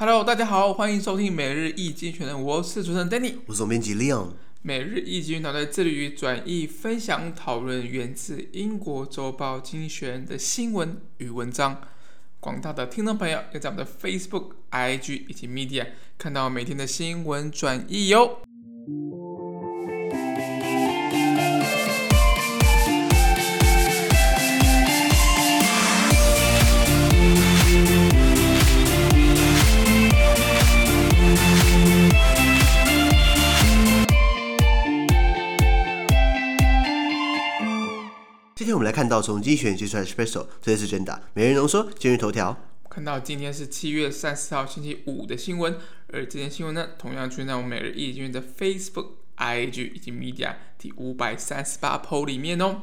Hello，大家好，欢迎收听每日易经全能，我是主持人 Danny，我是总编辑 Leon。每日易经团队致力于转译、分享、讨论源自英国周报《经济学人》的新闻与文章。广大的听众朋友，要在我们的 Facebook、IG 以及 Media 看到每天的新闻转译哟。天我们来看到从经济学人写出来的 Espresso，这是 Agenda 每日浓缩今日头条。看到今天是七月三十号星期五的新闻，而这件新闻呢，同样出现在我们每日一经济学人的 Facebook、IG 以及 Media 第五百三十八 po 里面哦。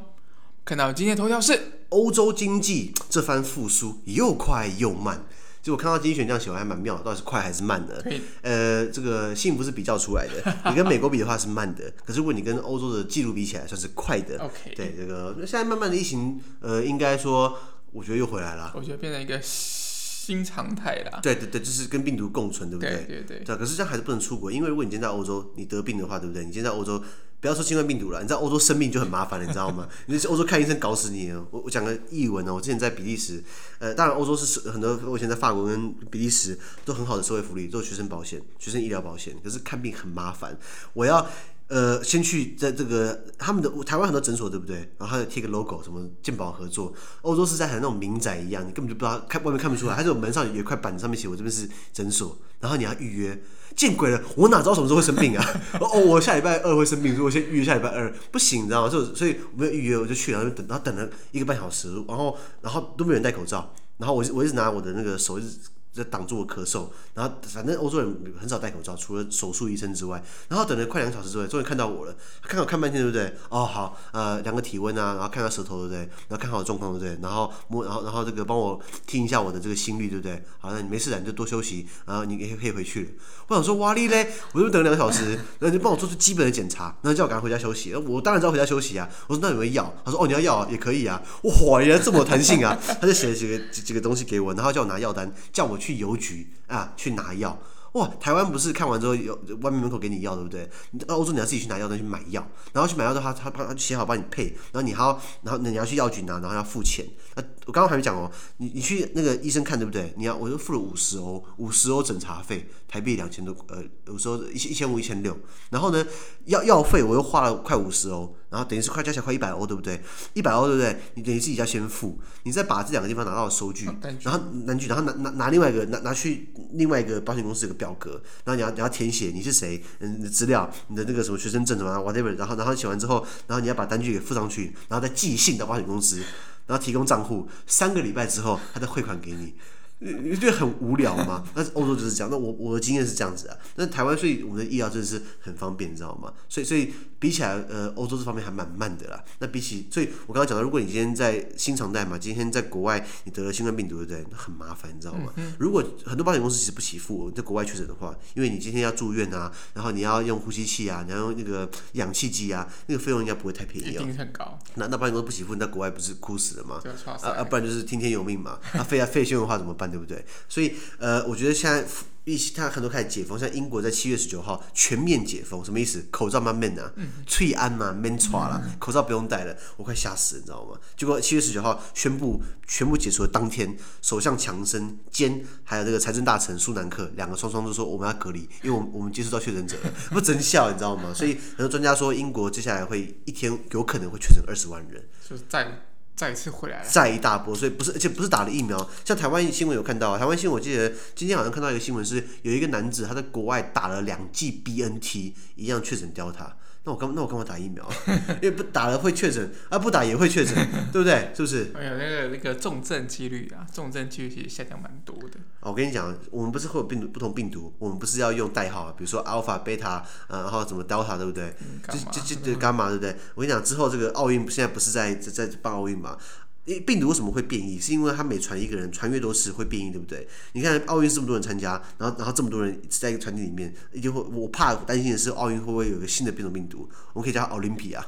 看到今天头条是欧洲经济这番复苏又快又慢。就我看到经济学人这样写，我还蛮妙，到底是快还是慢的？呃，这个幸福是比较出来的。你跟美国比的话是慢的，可是如果你跟欧洲的记录比起来，算是快的。OK，对这个现在慢慢的疫情，呃，应该说，我觉得又回来了。我觉得变成一个新常态了。对对对，就是跟病毒共存，对不对？对对对。对，可是这样还是不能出国，因为如果你今天在欧洲，你得病的话，对不对？你今天在欧洲。不要说新冠病毒了，你知道欧洲生病就很麻烦了，你知道吗？你去欧洲看医生搞死你。我我讲个译文哦，我之前在比利时，呃，当然欧洲是很多，我以前在法国跟比利时都很好的社会福利，都有学生保险、学生医疗保险，可是看病很麻烦，我要。呃，先去在这个他们的台湾很多诊所，对不对？然后还有贴个 logo，什么健保合作。欧洲是在很那种民宅一样，你根本就不知道看外面看不出来，它这种门上有一块板子，上面写我这边是诊所，然后你要预约。见鬼了，我哪知道什么时候会生病啊？哦，我下礼拜二会生病，所以我先预约下礼拜二不行，你知道吗？就所以我没有预约，我就去，然后等，然后等了一个半小时，然后然后都没有人戴口罩，然后我我一直拿我的那个手一直。在挡住我咳嗽，然后反正欧洲人很少戴口罩，除了手术医生之外。然后等了快两个小时之后，终于看到我了。看我看半天，对不对？哦，好，呃，量个体温啊，然后看看舌头，对不对？然后看好状况，对不对？然后摸，然后然后这个帮我听一下我的这个心率，对不对？好，那你没事的，你就多休息，然后你也可以回去。我想说，哇哩嘞，我就等两个小时，然后就帮我做出基本的检查，然后叫我赶快回家休息。我当然知道回家休息啊。我说那有没有药？他说哦，你要药啊，也可以啊。哇，原来这么有弹性啊！他就写了几个几个东西给我，然后叫我拿药单，叫我去去邮局。啊，去拿药哇！台湾不是看完之后有外面门口给你药，对不对？欧洲你要自己去拿药再去买药，然后去买药的话，他他他写好帮你配，然后你还要，然后你要去药局拿，然后要付钱。那，我刚刚还没讲哦，你你去那个医生看对不对？你要我就付了五十欧，五十欧诊查费，台币两千多，呃，有时候一千一千五一千六，然后呢，药药费我又花了快五十欧。然后等于是快加起来快一百欧，对不对？一百欧，对不对？你等于自己要先付，你再把这两个地方拿到收据，然后单据，然后拿拿拿另外一个拿拿去另外一个保险公司有个表格，然后你要你要填写你是谁，嗯，你的资料，你的那个什么学生证什么 whatever，然后然后写完之后，然后你要把单据给附上去，然后再寄信到保险公司，然后提供账户，三个礼拜之后他再汇款给你。你觉得很无聊吗？那欧洲就是这样。那我我的经验是这样子啊。那台湾所以我们的医疗真的是很方便，你知道吗？所以所以比起来，呃，欧洲这方面还蛮慢的啦。那比起，所以我刚刚讲到，如果你今天在新常态嘛，今天在国外你得了新冠病毒，对不对？那很麻烦，你知道吗？如果很多保险公司其实不起付，在国外确诊的话，因为你今天要住院啊，然后你要用呼吸器啊，你要用那个氧气机啊，那个费用应该不会太便宜定很高。那那保险公司不起付，你在国外不是哭死了吗？啊啊，不然就是听天由命嘛。那肺啊肺血的话怎么办？对不对？所以呃，我觉得现在疫情，他很多开始解封，像英国在七月十九号全面解封，什么意思？口罩慢慢啊，翠安嘛，免抓啦，口罩不用戴了，我快吓死了，你知道吗？结果七月十九号宣布全部解除的当天，首相强生兼还有这个财政大臣苏南克两个双双都说我们要隔离，因为我们我们接触到确诊者了，不真笑，你知道吗？所以很多专家说英国接下来会一天有可能会确诊二十万人，就是在。再一次回来了，再一大波，所以不是，而且不是打了疫苗。像台湾新闻有看到，台湾新闻我记得今天好像看到一个新闻，是有一个男子他在国外打了两剂 BNT，一样确诊掉他。那我干那我干嘛打疫苗？因为不打了会确诊，啊不打也会确诊，对不对？是不是？哎呀，那个那个重症几率啊，重症几率其实下降蛮多的。我跟你讲，我们不是会有病毒不同病毒，我们不是要用代号啊，比如说 Alpha、Beta，呃，然后什么 Delta，对不对？就就就就伽马，对不对？我跟你讲，之后这个奥运现在不是在在在办奥运嘛？病毒为什么会变异？是因为它每传一个人，传越多次会变异，对不对？你看奥运这么多人参加，然后然后这么多人在一个团体里面，一定会我怕担心的是奥运会不会有一个新的变种病毒？我们可以叫它奥林匹亚，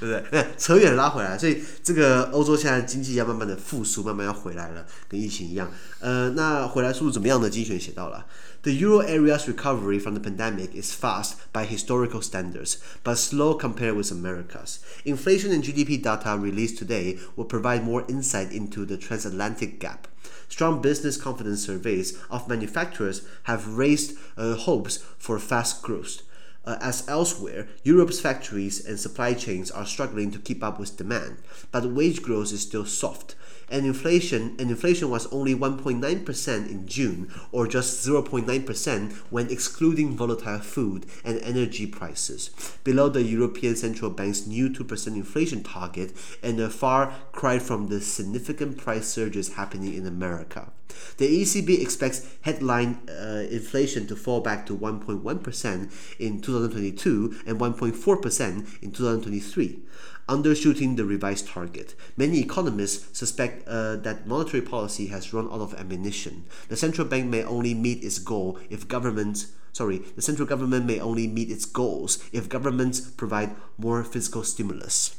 对不对？扯远了拉回来，所以这个欧洲现在经济要慢慢的复苏，慢慢要回来了，跟疫情一样。呃，那回来速度怎么样呢？精选写到了。The euro area's recovery from the pandemic is fast by historical standards, but slow compared with America's. Inflation and GDP data released today will provide more insight into the transatlantic gap. Strong business confidence surveys of manufacturers have raised uh, hopes for fast growth. Uh, as elsewhere, Europe's factories and supply chains are struggling to keep up with demand, but wage growth is still soft and inflation and inflation was only 1.9% in June or just 0.9% when excluding volatile food and energy prices below the European Central Bank's new 2% inflation target and a far cry from the significant price surges happening in America. The ECB expects headline uh, inflation to fall back to 1.1% in 2022 and 1.4% in 2023 undershooting the revised target. Many economists suspect uh, that monetary policy has run out of ammunition. The central bank may only meet its goal if governments sorry, the central government may only meet its goals if governments provide more fiscal stimulus.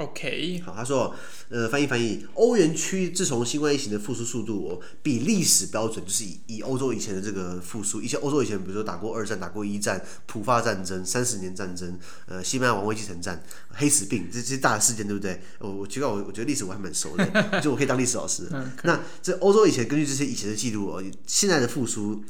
OK，好，他说，呃，翻译翻译，欧元区自从新冠疫情的复苏速度哦，比历史标准就是以以欧洲以前的这个复苏，以前欧洲以前比如说打过二战、打过一战、普法战争、三十年战争，呃，西班牙王位继承战、黑死病这这些大的事件，对不对？我我觉得我我觉得历史我还蛮熟的，就我可以当历史老师。那这欧洲以前根据这些以前的记录哦，现在的复苏。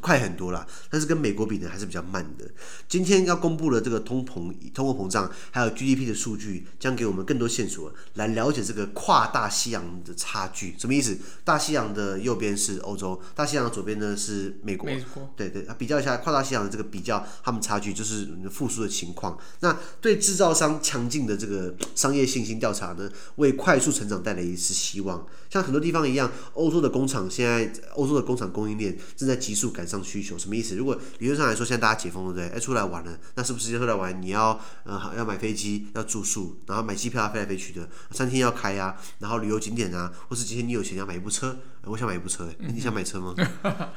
快很多啦，但是跟美国比呢还是比较慢的。今天要公布的这个通膨、通货膨胀还有 GDP 的数据，将给我们更多线索来了解这个跨大西洋的差距。什么意思？大西洋的右边是欧洲，大西洋的左边呢是美国。美国。对对，比较一下跨大西洋的这个比较，他们差距就是复苏的情况。那对制造商强劲的这个商业信心调查呢，为快速成长带来一丝希望。像很多地方一样，欧洲的工厂现在，欧洲的工厂供应链正在急速赶上需求。什么意思？如果理论上来说，现在大家解封了，对不对？哎，出来玩了，那是不是出来玩？你要呃要买飞机，要住宿，然后买机票要飞来飞去的，餐厅要开呀、啊，然后旅游景点啊，或是今天你有钱要买一部车，我想买一部车，嗯、你想买车吗？对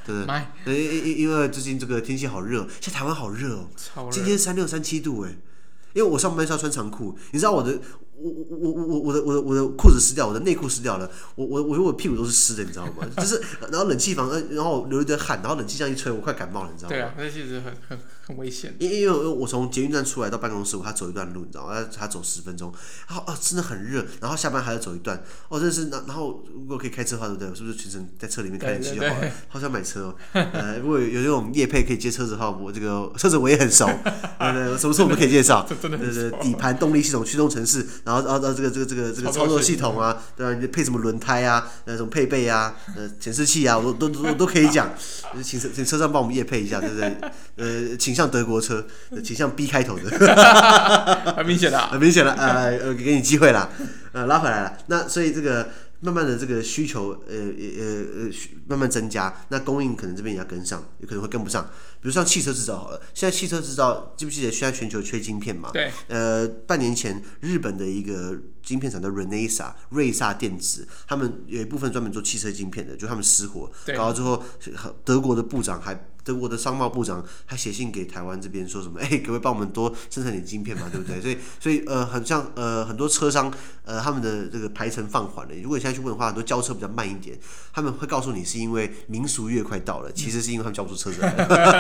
不对？买。因因因为最近这个天气好热，现在台湾好热哦，超热。今天三六三七度哎，因为我上班是要穿长裤，你知道我的。我我我我我的我的我的裤子湿掉，我的内裤湿掉了，我我我我屁股都是湿的，你知道吗？就是然后冷气房，然后流一堆汗，然后冷气这样一吹，我快感冒了，你知道吗？对啊，那其实很很很危险。因因为我从捷运站出来到办公室，我还走一段路，你知道吗？他他走十分钟，然后啊真的很热，然后下班还要走一段，哦真的是，然后如果可以开车的话，对不对？我是不是全程在车里面开冷气就好了？好想买车哦，呃，如果有有这种业配可以接车子的话，我这个车子我也很熟，对对，什么车我们都可以介绍，对对对，底盘、动力系统、驱动程式，然后然后然后这个这个。这个这个操作系统啊，对吧？你配什么轮胎啊？那种配备啊，呃，显示器啊，我都都都都可以讲。请车请车上帮我们业配一下，对不对？呃，倾向德国车，倾向 B 开头的，很明显的，很明显的，呃呃，给你机会了，呃，拉回来了。那所以这个。慢慢的，这个需求，呃呃呃，慢慢增加，那供应可能这边也要跟上，有可能会跟不上。比如像汽车制造好了，现在汽车制造，记不记得现在全球缺晶片嘛？对。呃，半年前日本的一个晶片厂的 Renesas 瑞萨电子，他们有一部分专门做汽车晶片的，就他们失火，搞到之后，德国的部长还。德国的商贸部长还写信给台湾这边说什么？哎，可不可以帮我们多生产点晶片嘛？对不对？所以，所以呃，很像呃，很多车商呃，他们的这个排程放缓了。如果你现在去问的话，很多交车比较慢一点，他们会告诉你是因为民俗月快到了，其实是因为他们交不出车子来。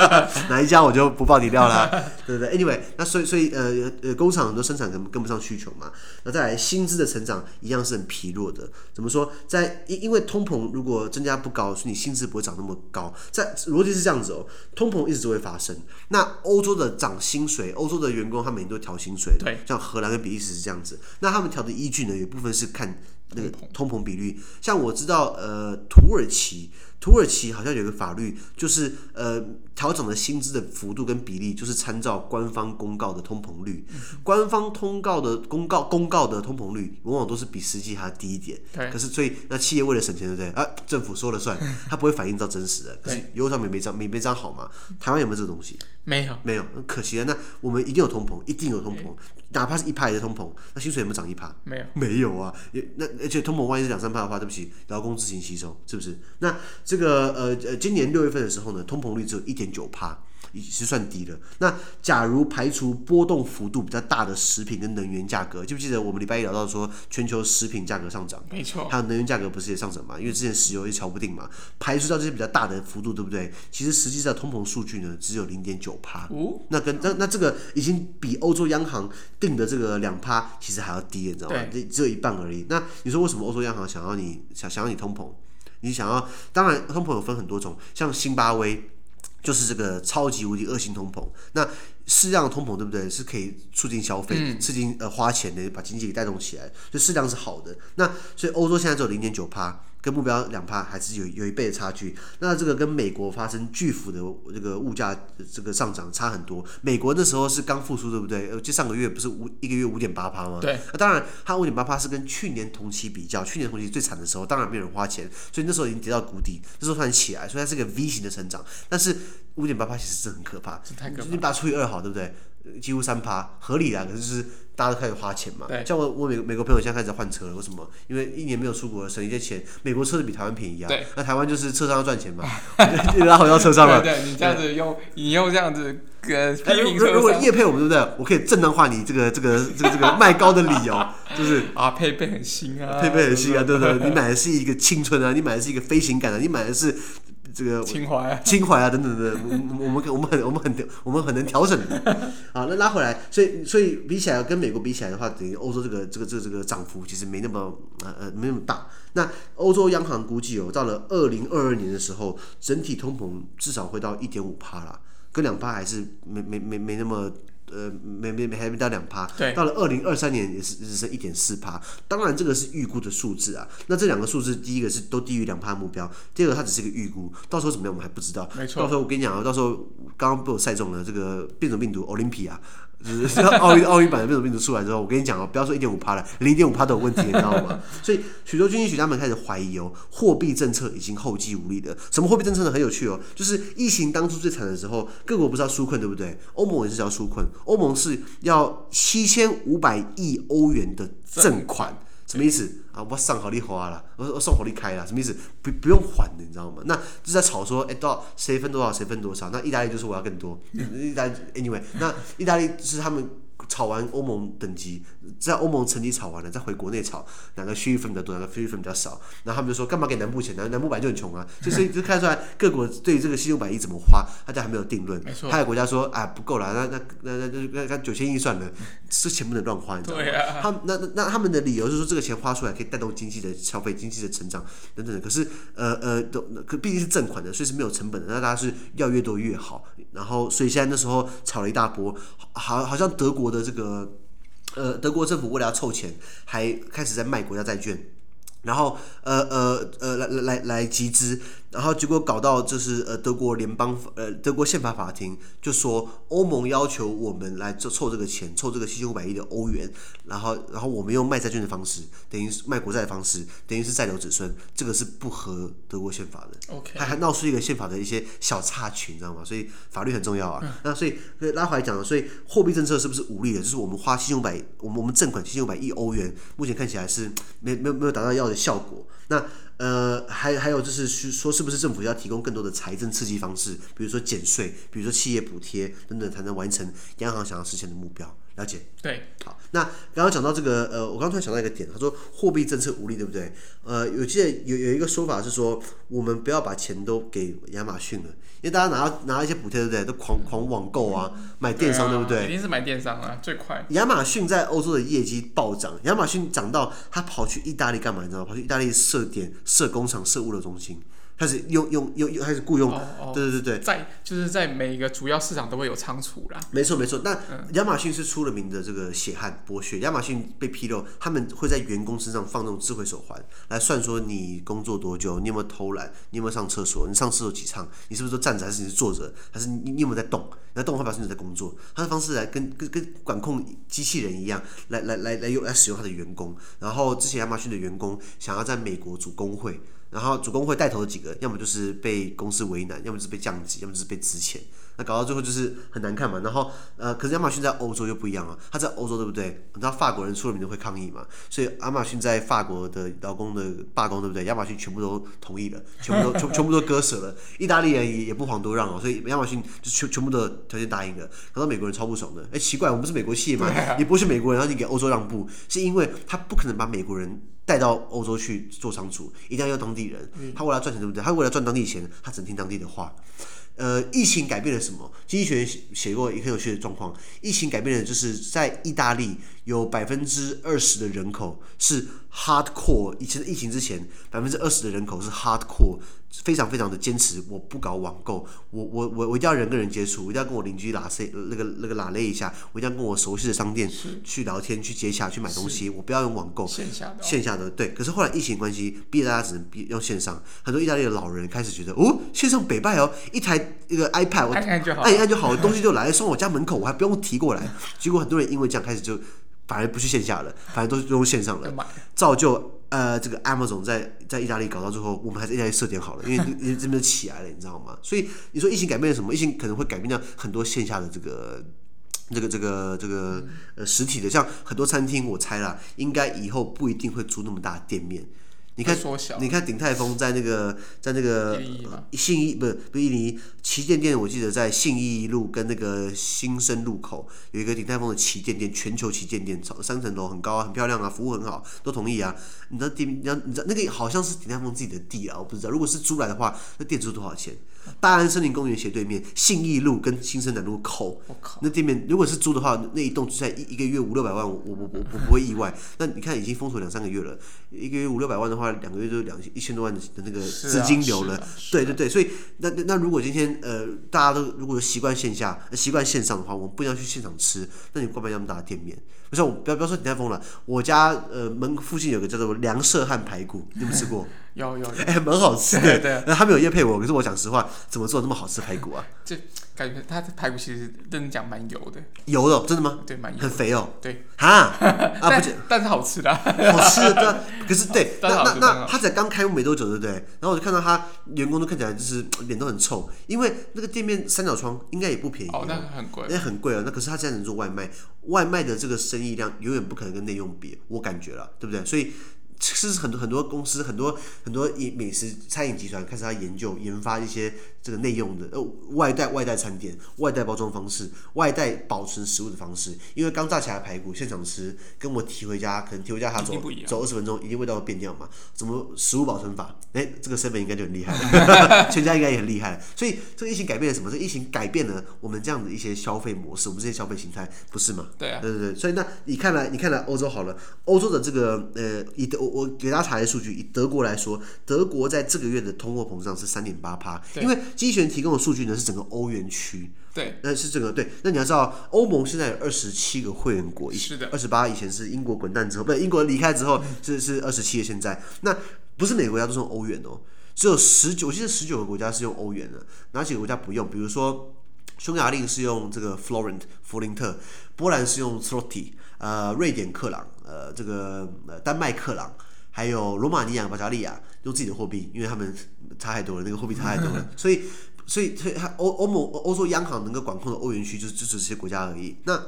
哪一家我就不爆底料啦，对不对？Anyway，那所以所以呃呃，工厂很多生产可能跟不上需求嘛。那再来薪资的成长一样是很疲弱的。怎么说？在因因为通膨如果增加不高，所以你薪资不会涨那么高。在逻辑是这样子。通膨一直都会发生。那欧洲的涨薪水，欧洲的员工他每年都调薪水。对，像荷兰跟比利时是这样子。那他们调的依据呢，有部分是看那个通膨比率。像我知道，呃，土耳其。土耳其好像有一个法律，就是呃调整的薪资的幅度跟比例，就是参照官方公告的通膨率。嗯、官方通告的公告公告的通膨率，往往都是比实际还要低一点。对可是所以那企业为了省钱，对不对？啊，政府说了算，它不会反映到真实的。可是优上面没涨，没没涨好嘛？台湾有没有这个东西？没有，没有，可惜了。那我们一定有通膨，一定有通膨，哪怕是一趴的通膨，那薪水有没有涨一趴？没有，没有啊。也那而且通膨万一是两三趴的话，对不起，劳工自行吸收，是不是？那这个呃呃，今年六月份的时候呢，通膨率只有一点九趴。已是算低了。那假如排除波动幅度比较大的食品跟能源价格，记不记得我们礼拜一聊到说全球食品价格上涨？没错。还有能源价格不是也上涨嘛？因为之前石油也瞧不定嘛。排除掉这些比较大的幅度，对不对？其实实际上通膨数据呢只有零点九趴。哦。那跟那那这个已经比欧洲央行定的这个两趴其实还要低，你知道吗？对。只有一半而已。那你说为什么欧洲央行想要你想想要你通膨？你想要？当然通膨有分很多种，像辛巴威。就是这个超级无敌恶性通膨，那适量的通膨对不对？是可以促进消费、嗯、促进呃花钱的，把经济给带动起来，所以适量是好的。那所以欧洲现在只有零点九趴。跟目标两趴还是有有一倍的差距，那这个跟美国发生巨幅的这个物价这个上涨差很多。美国那时候是刚复苏，对不对？就上个月不是五一个月五点八趴吗？对。那当然，它五点八趴是跟去年同期比较，去年同期最惨的时候，当然没有人花钱，所以那时候已经跌到谷底，那时候突然起来，所以它是个 V 型的成长。但是五点八趴其实是很可怕，是太可怕。你把它除以二好，对不对？几乎三趴，合理啦，可是就是大家都开始花钱嘛。对像我我美美国朋友现在开始换车了，为什么？因为一年没有出国，省一些钱。美国车子比台湾便宜啊。对。那台湾就是车商要赚钱嘛，拉回到车上了。对，对，你这样子用，对你用这样子跟批评车商。如果叶配我们对不对？我可以正当化你这个 这个这个这个卖高的理由，就是 啊，配备很新啊，配备很新啊，对不对？你买的是一个青春啊，你买的是一个飞行感啊，你买的是。这个情怀啊，情怀啊，等等等，我我们我们很我们很我们很能调整的。好，那拉回来，所以所以比起来，跟美国比起来的话，等于欧洲这个这个这个这个涨幅其实没那么呃呃没那么大。那欧洲央行估计哦，到了二零二二年的时候，整体通膨至少会到一点五帕啦，跟两帕还是没没没没那么。呃，没没没还没到两趴，对，到了二零二三年也是只剩一点四趴。当然，这个是预估的数字啊。那这两个数字，第一个是都低于两趴目标，第二个它只是一个预估，到时候怎么样我们还不知道。没错，到时候我跟你讲啊，到时候刚刚被我晒中了这个变种病毒 Olympia。就是奥运奥运版的变种病毒出来之后，我跟你讲哦，不要说一点五趴了，零点五趴都有问题，你知道吗？所以许多经济学家们开始怀疑哦，货币政策已经后继无力了。什么货币政策呢？很有趣哦，就是疫情当初最惨的时候，各国不是要纾困对不对？欧盟也是要纾困，欧盟是要七千五百亿欧元的赠款。什么意思啊？我上好利花了，我我送好利开了，什么意思？不不用还的，你知道吗？那就在吵说，哎，多少谁分多少，谁分多少？那意大利就是我要更多，意大利 anyway，那意大利是他们。炒完欧盟等级，在欧盟层级炒完了，再回国内炒，哪个区域分比较多，哪个区域分比较少？然后他们就说，干嘛给南部钱？南南部本来就很穷啊，就所以 就看出来各国对于这个七千五百亿怎么花，大家还没有定论。没错。还有国家说，啊，不够了，那那那那那那九千亿算了，这钱不能乱花，你知道吗？啊。他那那那他们的理由是说，这个钱花出来可以带动经济的消费、经济的成长等等的。可是呃呃，都可毕竟是正款的，所以是没有成本的。那大家是要越多越好。然后所以现在那时候炒了一大波，好好像德国。的这个，呃，德国政府为了要凑钱，还开始在卖国家债券，然后，呃呃呃，来来来集资。然后结果搞到就是呃德国联邦呃德国宪法法庭就说欧盟要求我们来凑凑这个钱凑这个七千五百亿的欧元，然后然后我们用卖债券的方式，等于是卖国债的方式，等于是债留子孙，这个是不合德国宪法的。OK，还还闹出一个宪法的一些小插曲，你知道吗？所以法律很重要啊。那所以拉回来讲，所以货币政策是不是无力的？就是我们花七千五百，我们我们赠款七千五百亿欧元，目前看起来是没没有没有达到要的效果。那呃，还还有就是说，是不是政府要提供更多的财政刺激方式，比如说减税，比如说企业补贴等等，才能完成央行想要实现的目标？了解？对，好。那刚刚讲到这个，呃，我刚突然想到一个点，他说货币政策无力，对不对？呃，有记得有有一个说法是说，我们不要把钱都给亚马逊了，因为大家拿到拿到一些补贴，对不对？都狂狂网购啊，买电商，对不对？对啊，一定是买电商啊，最快。亚马逊在欧洲的业绩暴涨，亚马逊涨到他跑去意大利干嘛？你知道吗？跑去意大利设点、设工厂、设物流中心。开始用用用用，开始雇佣哦，对对对对，在就是在每一个主要市场都会有仓储啦。没错没错。那亚马逊是出了名的这个血汗剥削。亚马逊被披露，他们会在员工身上放那种智慧手环来算说你工作多久，你有没有偷懒，你有没有上厕所，你上厕所几趟，你是不是都站着还是你是坐着，还是你你有没有在动？你在动的话表示你在工作。他的方式来跟跟跟管控机器人一样，来来来来用来使用他的员工。然后之前亚马逊的员工想要在美国组工会。然后主工会带头的几个，要么就是被公司为难，要么就是被降级，要么就是被辞遣。那搞到最后就是很难看嘛。然后呃，可是亚马逊在欧洲又不一样啊，他在欧洲对不对？你知道法国人出了名的会抗议嘛，所以亚马逊在法国的劳工的罢工对不对？亚马逊全部都同意了，全部都全全部都割舍了。意大利人也也不遑多让哦，所以亚马逊就全全部的条件答应了。搞到美国人超不爽的，哎，奇怪，我们不是美国企业嘛，你不是美国人，然后你给欧洲让步，是因为他不可能把美国人。带到欧洲去做仓储，一定要用当地人。他为了赚钱，对不对？他为了赚当地钱，他只听当地的话。呃，疫情改变了什么？经济学写过一个有趣的状况。疫情改变了，就是在意大利有百分之二十的人口是 hardcore。以前的疫情之前，百分之二十的人口是 hardcore。非常非常的坚持，我不搞网购，我我我我一定要人跟人接触，我一定要跟我邻居拉塞那个那个拉勒一下，我一定要跟我熟悉的商店去聊天、去接洽、去买东西，我不要用网购，线下的、哦、线下的对。可是后来疫情关系，逼得大家只能逼用线上，很多意大利的老人开始觉得哦，线上北拜哦，一台一个 iPad，我按一按就好，按一按就好，东西就来送我家门口，我还不用提过来。结果很多人因为这样开始就反而不去线下了，反而都是用线上了，造就。呃，这个 Amazon 在在意大利搞到最后，我们还是意大利设点好了，因为 因为这边起来了，你知道吗？所以你说疫情改变了什么？疫情可能会改变掉很多线下的这个这个这个这个呃实体的，像很多餐厅，我猜啦，应该以后不一定会租那么大的店面。你看，你看鼎泰丰在那个在那个信义不是不是印尼旗舰店，我记得在信义路跟那个新生路口有一个鼎泰丰的旗舰店，全球旗舰店，三层楼很高啊，很漂亮啊，服务很好，都同意啊。你知道店，你知道你知道那个好像是鼎泰丰自己的地啊，我不知道。如果是租来的话，那店租多少钱？大安森林公园斜对面，信义路跟新生南路口，那店面如果是租的话，那一栋就在一一个月五六百万，我我我我我不会意外。那你看已经封锁两三个月了，一个月五六百万的话，两个月就两一千多万的那个资金流了。对对对，所以那那如果今天呃大家都如果习惯线下习惯线上的话，我们不要去现场吃，那你干嘛要那么大的店面？不是我不要不要说你太疯了，我家呃门附近有个叫做梁舍汉排骨，你有没有吃过？有有 哎，蛮、欸、好吃的。对，那他没有业配我，可是我讲实话，怎么做那么好吃排骨啊？就感觉他的排骨其实真的讲蛮油的。油的，真的吗？对，蛮油。很肥哦。对。哈啊，不，但是好吃的。好吃的，对。可是对，那那那他才刚开幕没多久，对不对？然后我就看到他员工都看起来就是脸都很臭，因为那个店面三角窗应该也不便宜。哦，那很贵。那很贵啊，那可是他现在能做外卖，外卖的这个生意量永远不可能跟内用比，我感觉了，对不对？所以。是很多很多公司，很多很多饮美食餐饮集团开始要研究研发一些这个内用的呃外带外带餐点、外带包装方式、外带保存食物的方式。因为刚炸起来的排骨现场吃，跟我提回家可能提回家他走走二十分钟，一定味道会变掉嘛。怎么食物保存法？哎，这个 seven 应该就很厉害了，全家应该也很厉害了。所以这个疫情改变了什么？这个疫情改变了我们这样的一些消费模式，我们这些消费形态，不是吗？对啊，对对对。所以那你看来你看来欧洲好了，欧洲的这个呃以德。我我给大家查一下数据，以德国来说，德国在这个月的通货膨胀是三点八趴。因为经济学人提供的数据呢是整个欧元区，对，那是整个对。那你要知道，欧盟现在有二十七个会员国，是的，二十八以前是英国滚蛋之后，不是英国离开之后是是二十七的现在。那不是每个国家都是用欧元哦，只有十九，我记得十九个国家是用欧元的，哪几个国家不用？比如说匈牙利是用这个 Florent 弗林特，波兰是用 Zloty，呃，瑞典克朗。呃，这个呃，丹麦克朗，还有罗马尼亚、保加利亚用自己的货币，因为他们差太多了，那个货币差太多了，所以，所以，所以，欧欧盟欧洲央行能够管控的欧元区，就是支持这些国家而已。那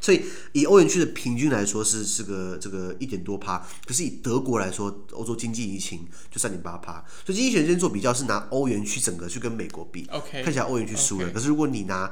所以，以欧元区的平均来说是是个这个一点多趴，可是以德国来说，欧洲经济疫情就三点八趴。所以经济学家做比较是拿欧元区整个去跟美国比，OK，看起来欧元区输了。可是如果你拿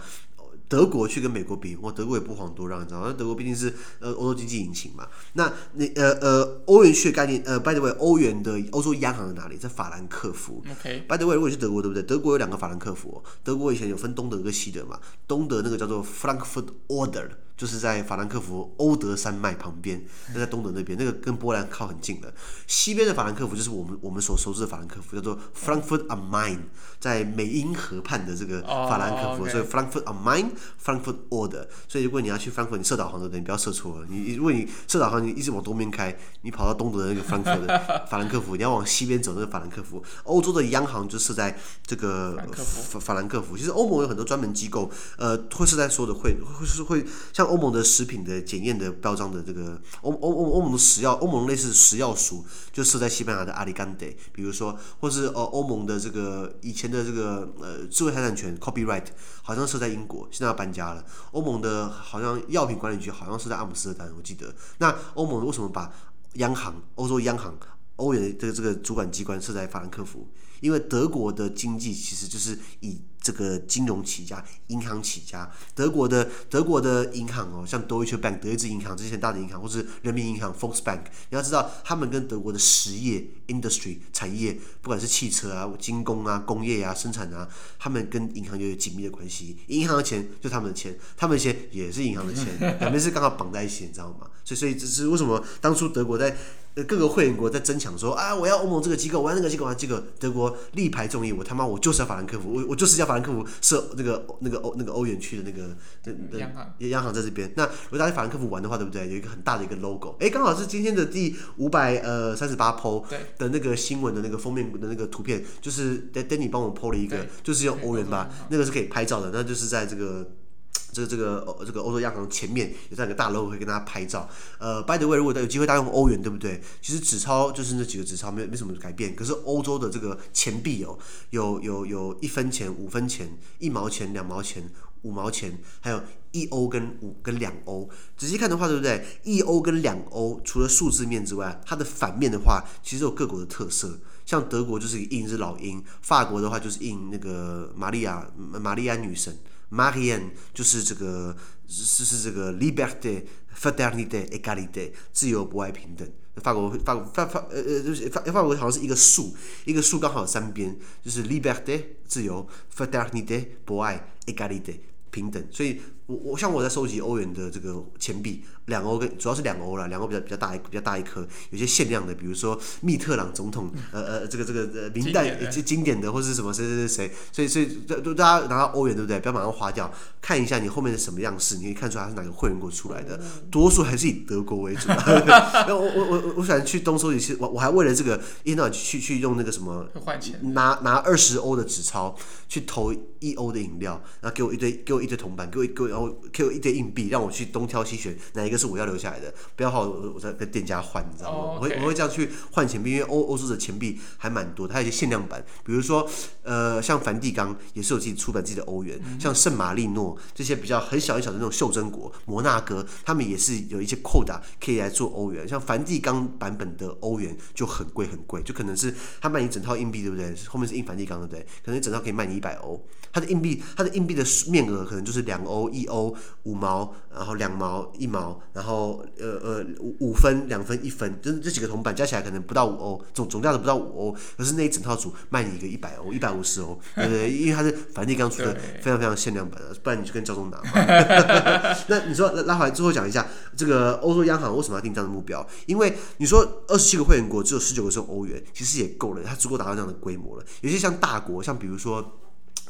德国去跟美国比，哇，德国也不遑多让，你知道吗？德国毕竟是呃欧洲经济引擎嘛。那那呃呃欧元区的概念，呃，by the way，欧元的欧洲央行在哪里？在法兰克福。OK，by the way，如果你是德国，对不对？德国有两个法兰克福，德国以前有分东德跟西德嘛。东德那个叫做 Frankfurt Oder，就是在法兰克福欧德山脉旁边，那在东德那边，那个跟波兰靠很近的。西边的法兰克福就是我们我们所熟知的法兰克福，叫做 Frankfurt am Main，在美英河畔的这个法兰克福，oh. 所以 Frankfurt am Main，Frankfurt Oder。所以如果你要去 Frankfurt，你设导航的，你不要设错了。你如果你设导航，你一直往东边开，你跑到东德的那个 Frankfurt 的 法兰克福，你要往西边走那个法兰克福。欧洲的央行就设在这个法法兰克福。其实欧盟有很多专门机构，呃，会设在所有的会会是会像。欧盟的食品的检验的标章的这个欧欧欧欧盟的食药欧盟类似食药署就设在西班牙的阿里干德，比如说，或是呃欧盟的这个以前的这个呃智慧财产权 copyright 好像设在英国，现在要搬家了。欧盟的好像药品管理局好像是在阿姆斯特丹，我记得。那欧盟为什么把央行欧洲央行欧元的这个主管机关设在法兰克福？因为德国的经济其实就是以这个金融起家、银行起家。德国的德国的银行哦，像 Deutsche Bank 德意志银行这些大的银行，或是人民银行 Volksbank，你要知道，他们跟德国的实业 industry 产业，不管是汽车啊、精工啊、工业啊、生产啊，他们跟银行就有紧密的关系。银行的钱就他们的钱，他们的钱也是银行的钱，两边是刚好绑在一起，你知道吗？所以，所以这是为什么当初德国在。各个会员国在争抢说啊，我要欧盟这个机构，我要那个机构，我要这个德国力排众议，我他妈我就是要法兰克福，我我就是要法兰克福设那个那个欧那个欧元区的那个那央行央行在这边。那如果大家去法兰克福玩的话，对不对？有一个很大的一个 logo，哎，刚好是今天的第五百呃三十八 po 的那个新闻的那个封面的那个图片，就是 Danny 帮我 po 了一个，就是用欧元吧，那个是可以拍照的，那就是在这个。这个这个这个欧洲央行前面有这样一个大 logo，会跟大家拍照。呃，by the way，如果有机会大家用欧元，对不对？其实纸钞就是那几个纸钞，没没什么改变。可是欧洲的这个钱币哦，有有有一分钱、五分钱、一毛钱、两毛钱、五毛钱，还有一欧跟五跟两欧。仔细看的话，对不对？一欧跟两欧，除了数字面之外，它的反面的话，其实有各国的特色。像德国就是印一只老鹰，法国的话就是印那个玛利亚玛丽安女神。Marian 就是这个是是这个 Liberté Fraternité Égalité 自由博爱平等。法国法国法法呃呃就是法法国好像是一个数，一个数刚好三边，就是 Liberté 自由 Fraternité 博爱 Égalité 平等。所以我我像我在收集欧元的这个钱币。两欧跟主要是两欧啦，两欧比较比较大一比较大一颗，有些限量的，比如说密特朗总统，呃呃，这个这个呃明代最经典的或是什么谁谁谁谁，所以所以都大家拿到欧元对不对？不要马上花掉，看一下你后面是什么样式，你可以看出来它是哪个会员国出来的，多数还是以德国为主。我我我我喜欢去东收集，其实我我还为了这个一天到晚去去用那个什么换钱，拿拿二十欧的纸钞去投一欧的饮料，然后给我一堆给我一堆铜板，给我给我然后给我一堆硬币，让我去东挑西选哪一个。是我要留下来的，不要好，我再跟店家换，你知道吗？我会我会这样去换钱币，因为欧欧洲的钱币还蛮多，它有一些限量版，比如说呃，像梵蒂冈也是有自己出版自己的欧元，嗯、像圣马力诺这些比较很小很小的那种袖珍国，摩纳哥他们也是有一些扣打可以来做欧元，像梵蒂冈版本的欧元就很贵很贵，就可能是他卖你整套硬币，对不对？后面是印梵蒂冈，对不对？可能整套可以卖你一百欧，它的硬币它的硬币的面额可能就是两欧、一欧、五毛，然后两毛、一毛。然后呃呃五五分两分一分，就是这几个铜板加起来可能不到五欧，总总价值不到五欧，可是那一整套组卖你一个一百欧一百五十欧，对不对？因为它是梵蒂冈出的非常非常限量版的，不然你就跟教宗拿嘛。那你说拉回来最后讲一下这个欧洲央行为什么要定这样的目标？因为你说二十七个会员国只有十九个是欧元，其实也够了，它足够达到这样的规模了。有些像大国，像比如说。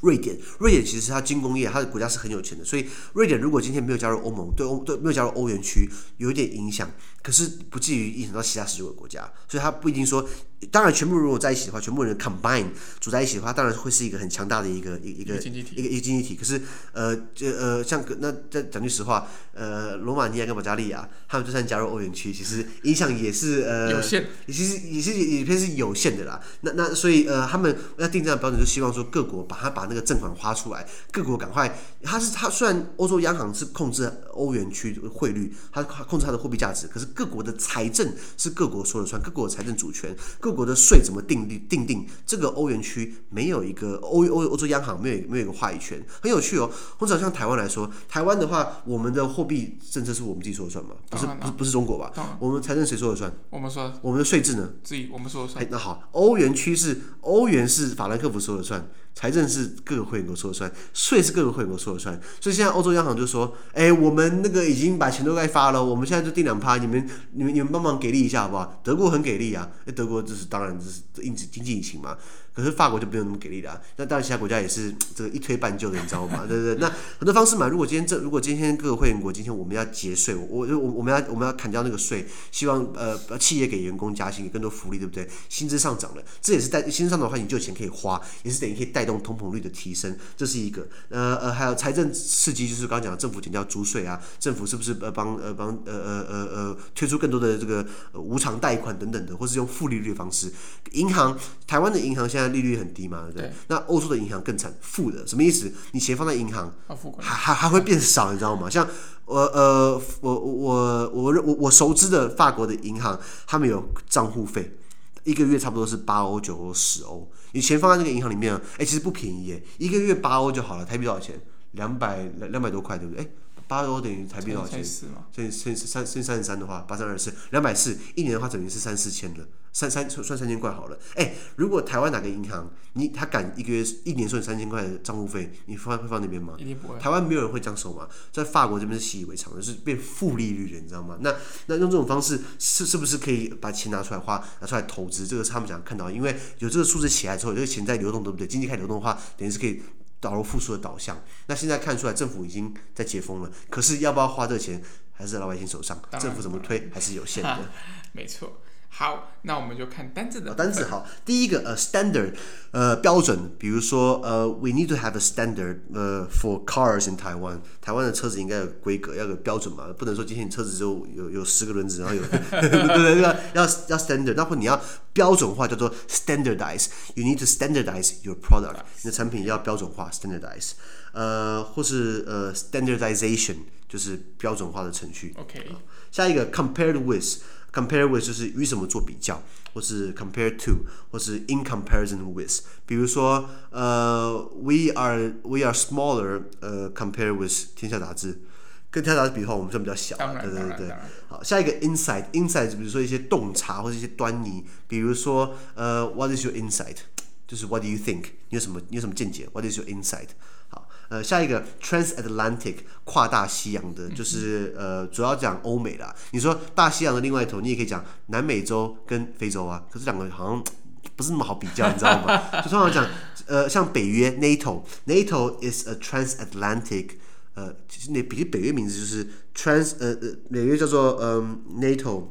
瑞典，瑞典其实它军工业，它的国家是很有钱的，所以瑞典如果今天没有加入欧盟，对欧对没有加入欧元区有一点影响，可是不至于影响到其他十九个国家，所以它不一定说。当然，全部如果在一起的话，全部人 combine 组在一起的话，当然会是一个很强大的一个一一个一个一个经济体。可是，呃，这呃，像那再讲句实话，呃，罗马尼亚跟保加利亚，他们就算加入欧元区，其实影响也是呃有限，其实也是也偏是有限的啦。那那所以呃，他们要定这样的标准，就希望说各国把它把那个正款花出来，各国赶快。它是它虽然欧洲央行是控制欧元区汇率，它控制它的货币价值，可是各国的财政是各国说了算，各国的财政主权各。各国的税怎么定定定定？这个欧元区没有一个欧欧欧洲央行没有没有一个话语权，很有趣哦。或者像台湾来说，台湾的话，我们的货币政策是我们自己说了算吗？不是不是不是中国吧？我们财政谁说了算？我们说。我们的税制呢？自己我们说了算。那好，欧元区是欧元是法兰克福说了算。财政是各个会员国说了算，税是各个会员国说了算。所以现在欧洲央行就说：“哎，我们那个已经把钱都该发了，我们现在就定两趴，你们、你们、你们帮忙给力一下好不好？”德国很给力啊，那德国这是当然这是因此经济疫情嘛。可是法国就不用那么给力了，啊，那当然其他国家也是这个一推半就的，你知道吗？对不对，那很多方式嘛。如果今天这如果今天各个会员国今天我们要节税，我我我们要我们要砍掉那个税，希望呃企业给员工加薪，给更多福利，对不对？薪资上涨了，这也是带薪资上涨的话，你就有钱可以花，也是等于可以带动通膨率的提升，这是一个。呃呃，还有财政刺激，就是刚刚讲的政府减掉租税啊，政府是不是呃帮呃帮呃呃呃呃推出更多的这个、呃、无偿贷款等等的，或是用负利率方式？银行台湾的银行现在利率很低嘛？对不，对，那欧洲的银行更惨，负的，什么意思？你钱放在银行，还还还会变少，你知道吗？像我呃，我我我我我熟知的法国的银行，他们有账户费，一个月差不多是八欧、九欧、十欧。你钱放在那个银行里面，哎，其实不便宜耶，一个月八欧就好了。台币多少钱？两百两两百多块，对不对？哎。八欧等于台币多少钱？所以剩三剩三十三的话，八三二四两百四，一年的话等于是三四千了，三三算三千块好了。哎，如果台湾哪个银行，你他敢一个月一年收你三千块的账户费，你放会放那边吗？一定不会。台湾没有人会这样收嘛，在法国这边是习以为常就，是变负利率的，你知道吗？那那用这种方式是是不是可以把钱拿出来花，拿出来投资？这个是他们想看到，因为有这个数字起来之后，有这个钱在流动，对不对？经济开始流动的话，等于是可以。导入复苏的导向，那现在看出来政府已经在解封了，可是要不要花这个钱，还是在老百姓手上，政府怎么推还是有限的。没错。好，那我们就看单字的单字。好，第一个呃，standard，呃，标准。比如说呃，we need to have a standard，呃，for cars in Taiwan。台湾的车子应该有规格，要有标准嘛，不能说今天你车子就有有十个轮子，然后有对对对，要要要 standard，那或你要标准化，叫做 standardize。You need to standardize your product，你的产品要标准化，standardize。呃，或是呃，standardization，就是标准化的程序。OK。下一个 compared with。Compare with 就是与什么做比较，或是 compare to，或是 in comparison with。比如说，呃，we are we are smaller，呃，compare with 天下杂志，跟天下杂志比的话，我们算比较小。对对对对。好，下一个 insight，insight 比如说一些洞察或者一些端倪，比如说，呃，what is your insight？就是 what do you think？你有什么你有什么见解？What is your insight？呃，下一个 transatlantic 跨大西洋的，就是呃，主要讲欧美啦。你说大西洋的另外一头，你也可以讲南美洲跟非洲啊。可是两个好像不是那么好比较，你知道吗？就通常讲，呃，像北约 NATO，NATO is a transatlantic，呃，其实那比北约名字就是 trans，呃呃，北约叫做嗯、呃、NATO，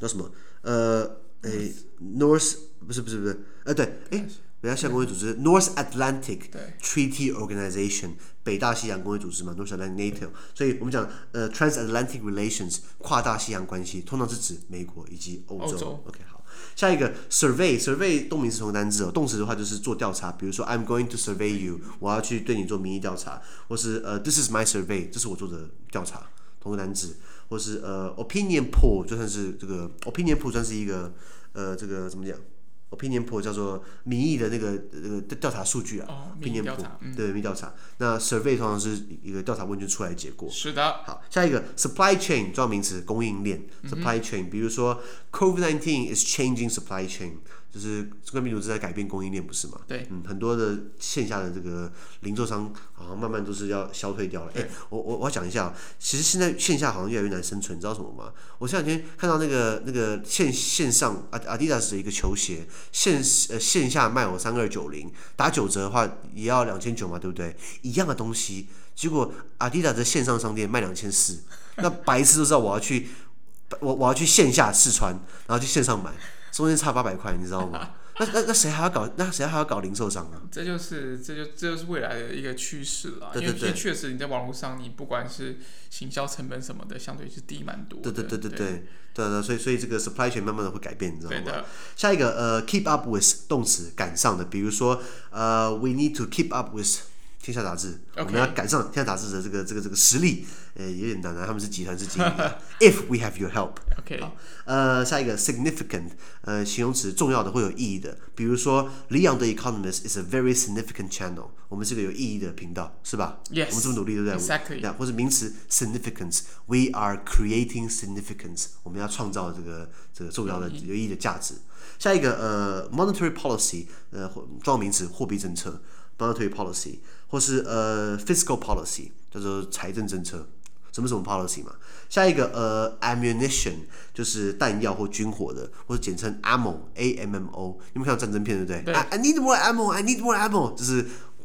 叫什么？呃，诶，North 不是不是不是，呃，对，诶。北大西洋公约组织 North Atlantic Treaty Organization 北大西洋公约组织嘛，North Atlantic NATO，所以我们讲呃 Transatlantic Relations 跨大西洋关系，通常是指美国以及欧洲。洲 OK，好，下一个 Survey，Survey 动名词同个单字哦，动词的话就是做调查，比如说 I'm going to survey you，我要去对你做民意调查，或是呃 This is my survey，这是我做的调查，同个单字，或是呃 Opinion poll 就算是这个 Opinion poll 算是一个呃这个怎么讲？Opinion poll 叫做民意的那个那个调查数据啊。哦，民意调查。嗯、对，民意调查。那 survey 通常是一个调查问卷出来的结果。是的。好，下一个 supply chain 重要名词，供应链。supply chain，、嗯、比如说 COVID nineteen is changing supply chain。就是新冠病毒正在改变供应链，不是吗？对，嗯，很多的线下的这个零售商好像慢慢都是要消退掉了。哎，我我我要讲一下，其实现在线下好像越来越难生存，你知道什么吗？我前两天看到那个那个线线上阿阿迪达斯的一个球鞋，线呃线下卖我三二九零，打九折的话也要两千九嘛，对不对？一样的东西，结果阿迪达斯线上商店卖两千四，那白痴都知道我要去我我要去线下试穿，然后去线上买。中间差八百块，你知道吗？那那那谁还要搞？那谁还要搞零售商啊？这就是这就这就是未来的一个趋势了。对对对，因为确实你在网络上，你不管是行销成本什么的，相对是低蛮多。对对对对对对对，所以所以这个 supply chain 慢慢的会改变，你知道吗？下一个呃，keep up with 动词赶上的，比如说呃，we need to keep up with。天下杂志，Okay. 我们要赶上天下杂志的这个这个这个实力，呃，有点难啊。他们是集团是经理的。If we have your help，OK，、okay. 呃，下一个 significant，呃，形容词重要的会有意义的，比如说李昂的 Economist is a very significant channel，我们是个有意义的频道，是吧？Yes，我们这么努力，对不对？Exactly，或者名词 significance，we are creating significance，我们要创造这个这个重要的有意义的价值。下一个呃，monetary policy，呃，重要名词货币政策。，monetary policy，或是呃 fiscal policy，叫做财政政策。什么什么 policy 嘛？下一个呃 ammunition 就是弹药或军火的，或者简称 ammo，a m m o。你们看到战争片对不对？对。I, I need more ammo，I need more ammo，就是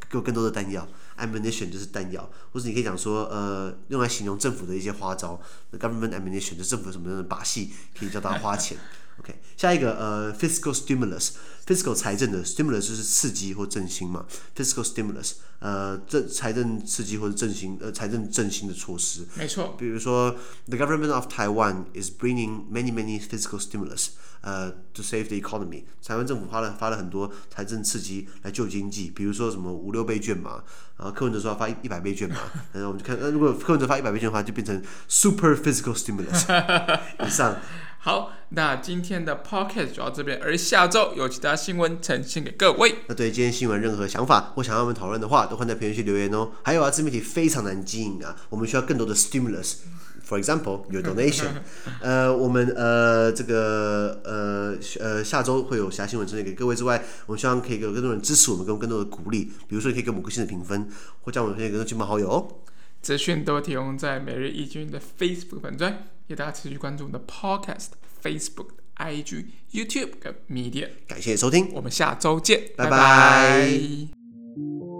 给我更多的弹药。ammunition 就是弹药，或者你可以讲说呃用来形容政府的一些花招 government ammunition 就是政府什么样的把戏可以叫大家花钱。OK，下一个呃，fiscal stimulus，fiscal 财政的 stimulus 就是刺激或振兴嘛，fiscal stimulus，呃，这财政刺激或者振兴，呃，财政振兴的措施。没错。比如说，the government of Taiwan is bringing many many fiscal stimulus，呃，to save the economy。台湾政府发了发了很多财政刺激来救经济，比如说什么五六倍券嘛，然后柯文哲说要发一一百倍券嘛，然后我们就看，那如果柯文哲发一百倍券的话，就变成 super fiscal stimulus。以上。好，那今天的 podcast 主要这边，而下周有其他新闻呈现给各位。那对今天新闻任何想法或想要我们讨论的话，都欢迎在评论区留言哦。还有啊，自媒体非常难经营啊，我们需要更多的 stimulus。For example, your donation。呃，我们呃这个呃呃下周会有其他新闻呈现给各位之外，我们希望可以给更多人支持我们，给我们更多的鼓励。比如说，你可以给我们五颗星的评分，或将我们推荐给更多亲朋好友哦。资讯都提供在每日一经的 Facebook 粉专。也大家持续关注我们的 Podcast、Facebook、IG、YouTube 跟 Media。感谢收听，我们下周见，拜拜。拜拜。